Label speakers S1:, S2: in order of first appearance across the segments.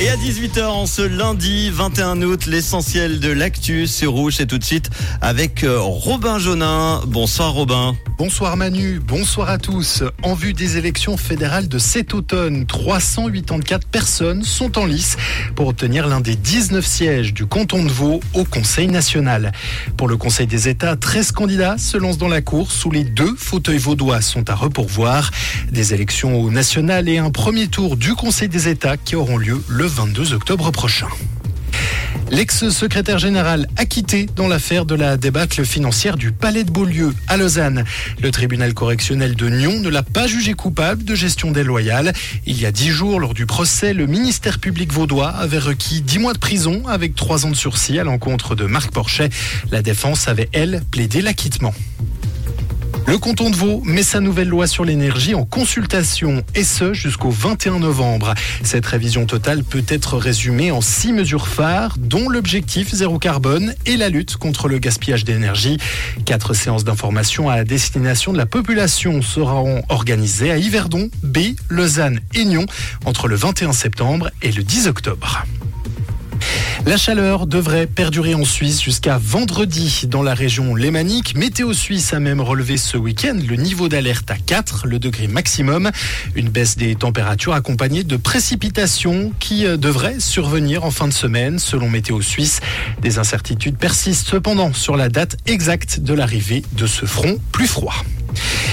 S1: Et à 18h en ce lundi 21 août, l'essentiel de l'actu sur Rouge, c'est tout de suite avec euh, Robin Jonin. Bonsoir Robin.
S2: Bonsoir Manu, bonsoir à tous. En vue des élections fédérales de cet automne, 384 personnes sont en lice pour obtenir l'un des 19 sièges du canton de Vaud au Conseil national. Pour le Conseil des États, 13 candidats se lancent dans la course où les deux fauteuils vaudois sont à repourvoir. Des élections au national et un premier tour du Conseil des États qui auront lieu le 22 octobre prochain. L'ex-secrétaire général acquitté dans l'affaire de la débâcle financière du Palais de Beaulieu à Lausanne. Le tribunal correctionnel de Nyon ne l'a pas jugé coupable de gestion déloyale. Il y a dix jours, lors du procès, le ministère public vaudois avait requis dix mois de prison avec trois ans de sursis à l'encontre de Marc Porchet. La défense avait, elle, plaidé l'acquittement. Le canton de Vaud met sa nouvelle loi sur l'énergie en consultation, et ce jusqu'au 21 novembre. Cette révision totale peut être résumée en six mesures phares, dont l'objectif zéro carbone et la lutte contre le gaspillage d'énergie. Quatre séances d'information à destination de la population seront organisées à Yverdon, B, Lausanne et Nyon entre le 21 septembre et le 10 octobre. La chaleur devrait perdurer en Suisse jusqu'à vendredi dans la région lémanique. Météo Suisse a même relevé ce week-end le niveau d'alerte à 4, le degré maximum. Une baisse des températures accompagnée de précipitations qui euh, devraient survenir en fin de semaine selon Météo Suisse. Des incertitudes persistent cependant sur la date exacte de l'arrivée de ce front plus froid.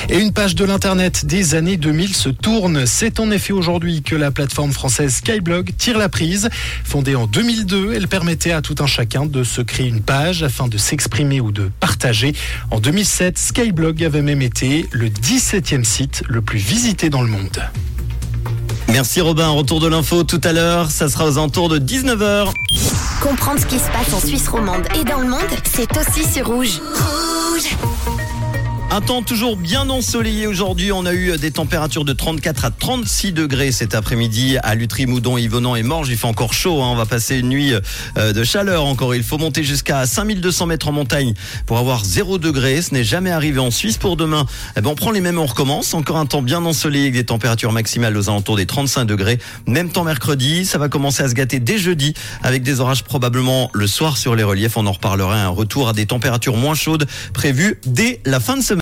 S2: Et une page de l'Internet des années 2000 se tourne. C'est en effet aujourd'hui que la plateforme française Skyblog tire la prise. Fondée en 2002, elle permettait à tout un chacun de se créer une page afin de s'exprimer ou de partager. En 2007, Skyblog avait même été le 17e site le plus visité dans le monde.
S1: Merci Robin, retour de l'info tout à l'heure, ça sera aux alentours de 19h.
S3: Comprendre ce qui se passe en Suisse romande et dans le monde, c'est aussi sur Rouge. Rouge
S1: un temps toujours bien ensoleillé aujourd'hui. On a eu des températures de 34 à 36 degrés cet après-midi à Lutry, Moudon, Yvonand et Morges. Il fait encore chaud. Hein. On va passer une nuit euh, de chaleur encore. Il faut monter jusqu'à 5200 mètres en montagne pour avoir 0 degré. Ce n'est jamais arrivé en Suisse. Pour demain, eh ben, on prend les mêmes, on recommence. Encore un temps bien ensoleillé avec des températures maximales aux alentours des 35 degrés. Même temps mercredi. Ça va commencer à se gâter dès jeudi avec des orages probablement le soir sur les reliefs. On en reparlera. Un retour à des températures moins chaudes prévues dès la fin de semaine.